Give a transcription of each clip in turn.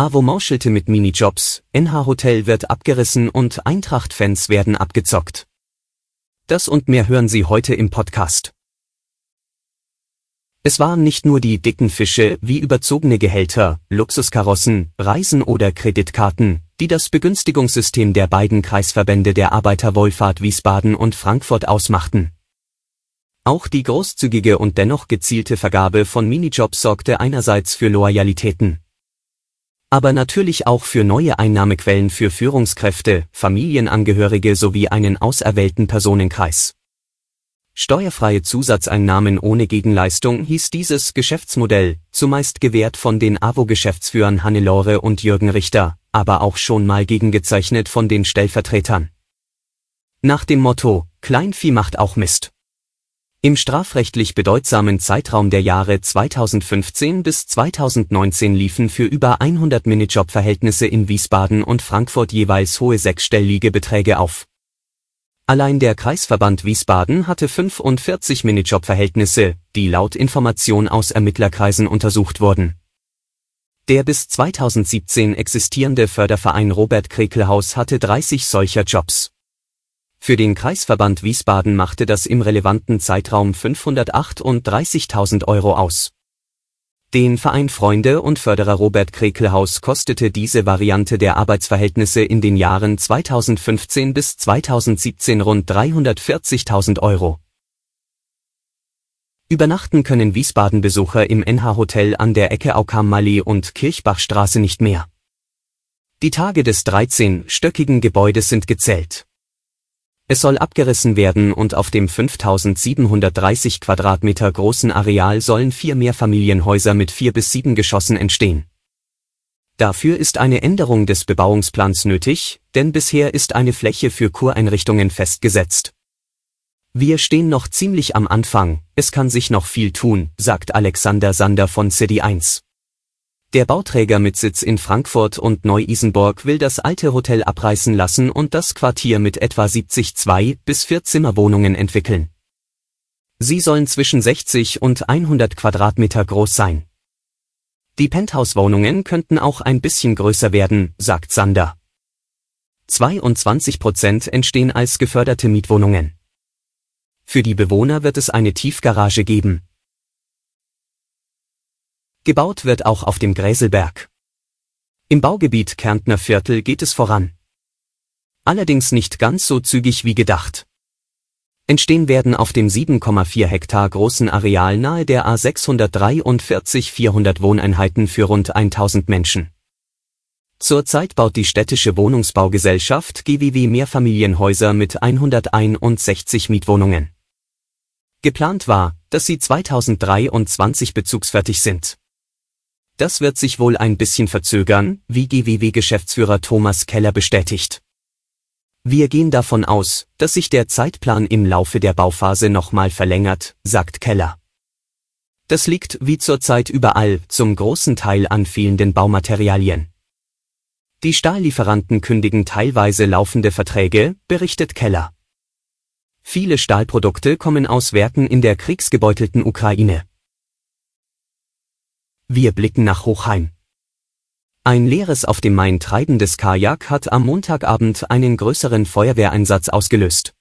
AWO mauschelte mit Minijobs, NH Hotel wird abgerissen und Eintracht-Fans werden abgezockt. Das und mehr hören Sie heute im Podcast. Es waren nicht nur die dicken Fische wie überzogene Gehälter, Luxuskarossen, Reisen oder Kreditkarten, die das Begünstigungssystem der beiden Kreisverbände der Arbeiterwohlfahrt Wiesbaden und Frankfurt ausmachten. Auch die großzügige und dennoch gezielte Vergabe von Minijobs sorgte einerseits für Loyalitäten, aber natürlich auch für neue Einnahmequellen für Führungskräfte, Familienangehörige sowie einen auserwählten Personenkreis. Steuerfreie Zusatzeinnahmen ohne Gegenleistung hieß dieses Geschäftsmodell, zumeist gewährt von den AWO-Geschäftsführern Hannelore und Jürgen Richter, aber auch schon mal gegengezeichnet von den Stellvertretern. Nach dem Motto, Kleinvieh macht auch Mist. Im strafrechtlich bedeutsamen Zeitraum der Jahre 2015 bis 2019 liefen für über 100 Minijob-Verhältnisse in Wiesbaden und Frankfurt jeweils hohe sechsstellige Beträge auf. Allein der Kreisverband Wiesbaden hatte 45 Minijob-Verhältnisse, die laut Information aus Ermittlerkreisen untersucht wurden. Der bis 2017 existierende Förderverein Robert Krekelhaus hatte 30 solcher Jobs. Für den Kreisverband Wiesbaden machte das im relevanten Zeitraum 538.000 Euro aus. Den Verein Freunde und Förderer Robert Krekelhaus kostete diese Variante der Arbeitsverhältnisse in den Jahren 2015 bis 2017 rund 340.000 Euro. Übernachten können Wiesbaden-Besucher im NH-Hotel an der Ecke Aukam-Mallee und Kirchbachstraße nicht mehr. Die Tage des 13-stöckigen Gebäudes sind gezählt. Es soll abgerissen werden und auf dem 5730 Quadratmeter großen Areal sollen vier Mehrfamilienhäuser mit vier bis sieben Geschossen entstehen. Dafür ist eine Änderung des Bebauungsplans nötig, denn bisher ist eine Fläche für Kureinrichtungen festgesetzt. Wir stehen noch ziemlich am Anfang, es kann sich noch viel tun, sagt Alexander Sander von City 1. Der Bauträger mit Sitz in Frankfurt und Neu-Isenburg will das alte Hotel abreißen lassen und das Quartier mit etwa 70 Zwei- bis Vierzimmerwohnungen entwickeln. Sie sollen zwischen 60 und 100 Quadratmeter groß sein. Die Penthouse-Wohnungen könnten auch ein bisschen größer werden, sagt Sander. 22 Prozent entstehen als geförderte Mietwohnungen. Für die Bewohner wird es eine Tiefgarage geben. Gebaut wird auch auf dem Gräselberg. Im Baugebiet Kärntner Viertel geht es voran. Allerdings nicht ganz so zügig wie gedacht. Entstehen werden auf dem 7,4 Hektar großen Areal nahe der A643 400 Wohneinheiten für rund 1000 Menschen. Zurzeit baut die städtische Wohnungsbaugesellschaft GWW Mehrfamilienhäuser mit 161 Mietwohnungen. Geplant war, dass sie 2023 bezugsfertig sind. Das wird sich wohl ein bisschen verzögern, wie GWW-Geschäftsführer Thomas Keller bestätigt. Wir gehen davon aus, dass sich der Zeitplan im Laufe der Bauphase nochmal verlängert, sagt Keller. Das liegt wie zurzeit überall zum großen Teil an fehlenden Baumaterialien. Die Stahllieferanten kündigen teilweise laufende Verträge, berichtet Keller. Viele Stahlprodukte kommen aus Werken in der kriegsgebeutelten Ukraine. Wir blicken nach Hochheim. Ein leeres auf dem Main treibendes Kajak hat am Montagabend einen größeren Feuerwehreinsatz ausgelöst.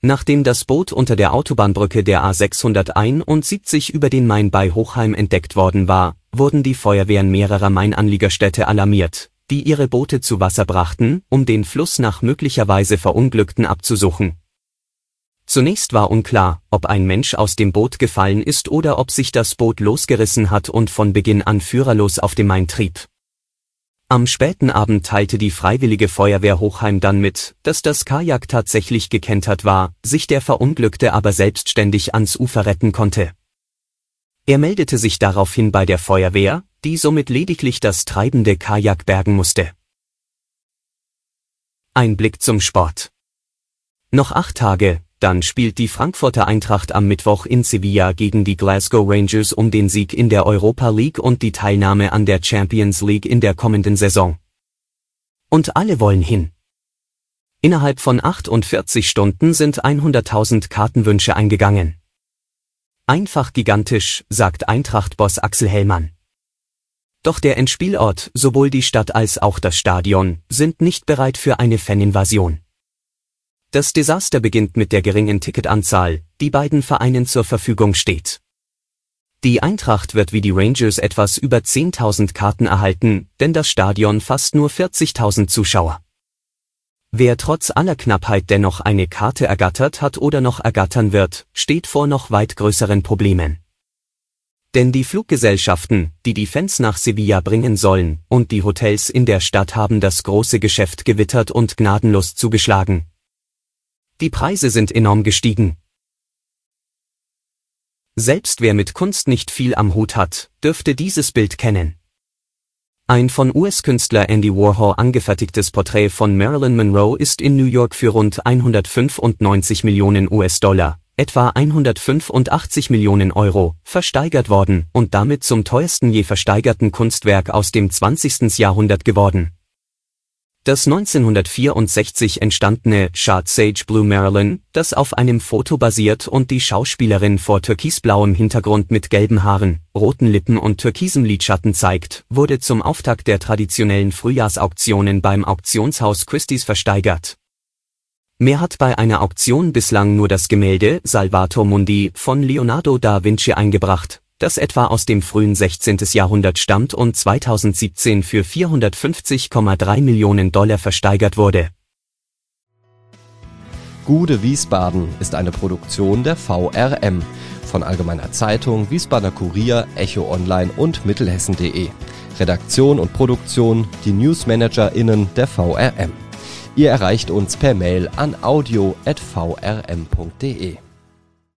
Nachdem das Boot unter der Autobahnbrücke der A671 über den Main bei Hochheim entdeckt worden war, wurden die Feuerwehren mehrerer Mainanliegerstädte alarmiert, die ihre Boote zu Wasser brachten, um den Fluss nach möglicherweise Verunglückten abzusuchen. Zunächst war unklar, ob ein Mensch aus dem Boot gefallen ist oder ob sich das Boot losgerissen hat und von Beginn an führerlos auf dem Main trieb. Am späten Abend teilte die Freiwillige Feuerwehr Hochheim dann mit, dass das Kajak tatsächlich gekentert war, sich der Verunglückte aber selbstständig ans Ufer retten konnte. Er meldete sich daraufhin bei der Feuerwehr, die somit lediglich das treibende Kajak bergen musste. Ein Blick zum Sport. Noch acht Tage, dann spielt die Frankfurter Eintracht am Mittwoch in Sevilla gegen die Glasgow Rangers um den Sieg in der Europa League und die Teilnahme an der Champions League in der kommenden Saison. Und alle wollen hin. Innerhalb von 48 Stunden sind 100.000 Kartenwünsche eingegangen. Einfach gigantisch, sagt Eintracht-Boss Axel Hellmann. Doch der Endspielort, sowohl die Stadt als auch das Stadion, sind nicht bereit für eine Faninvasion. Das Desaster beginnt mit der geringen Ticketanzahl, die beiden Vereinen zur Verfügung steht. Die Eintracht wird wie die Rangers etwas über 10.000 Karten erhalten, denn das Stadion fasst nur 40.000 Zuschauer. Wer trotz aller Knappheit dennoch eine Karte ergattert hat oder noch ergattern wird, steht vor noch weit größeren Problemen. Denn die Fluggesellschaften, die die Fans nach Sevilla bringen sollen, und die Hotels in der Stadt haben das große Geschäft gewittert und gnadenlos zugeschlagen, die Preise sind enorm gestiegen. Selbst wer mit Kunst nicht viel am Hut hat, dürfte dieses Bild kennen. Ein von US-Künstler Andy Warhol angefertigtes Porträt von Marilyn Monroe ist in New York für rund 195 Millionen US-Dollar, etwa 185 Millionen Euro, versteigert worden und damit zum teuersten je versteigerten Kunstwerk aus dem 20. Jahrhundert geworden. Das 1964 entstandene Shard Sage Blue Marilyn, das auf einem Foto basiert und die Schauspielerin vor türkisblauem Hintergrund mit gelben Haaren, roten Lippen und türkisem Lidschatten zeigt, wurde zum Auftakt der traditionellen Frühjahrsauktionen beim Auktionshaus Christie's versteigert. Mehr hat bei einer Auktion bislang nur das Gemälde Salvator Mundi von Leonardo da Vinci eingebracht, das etwa aus dem frühen 16. Jahrhundert stammt und 2017 für 450,3 Millionen Dollar versteigert wurde. Gude Wiesbaden ist eine Produktion der VRM von Allgemeiner Zeitung, Wiesbadener Kurier, Echo Online und Mittelhessen.de. Redaktion und Produktion die NewsmanagerInnen der VRM. Ihr erreicht uns per Mail an audio.vrm.de.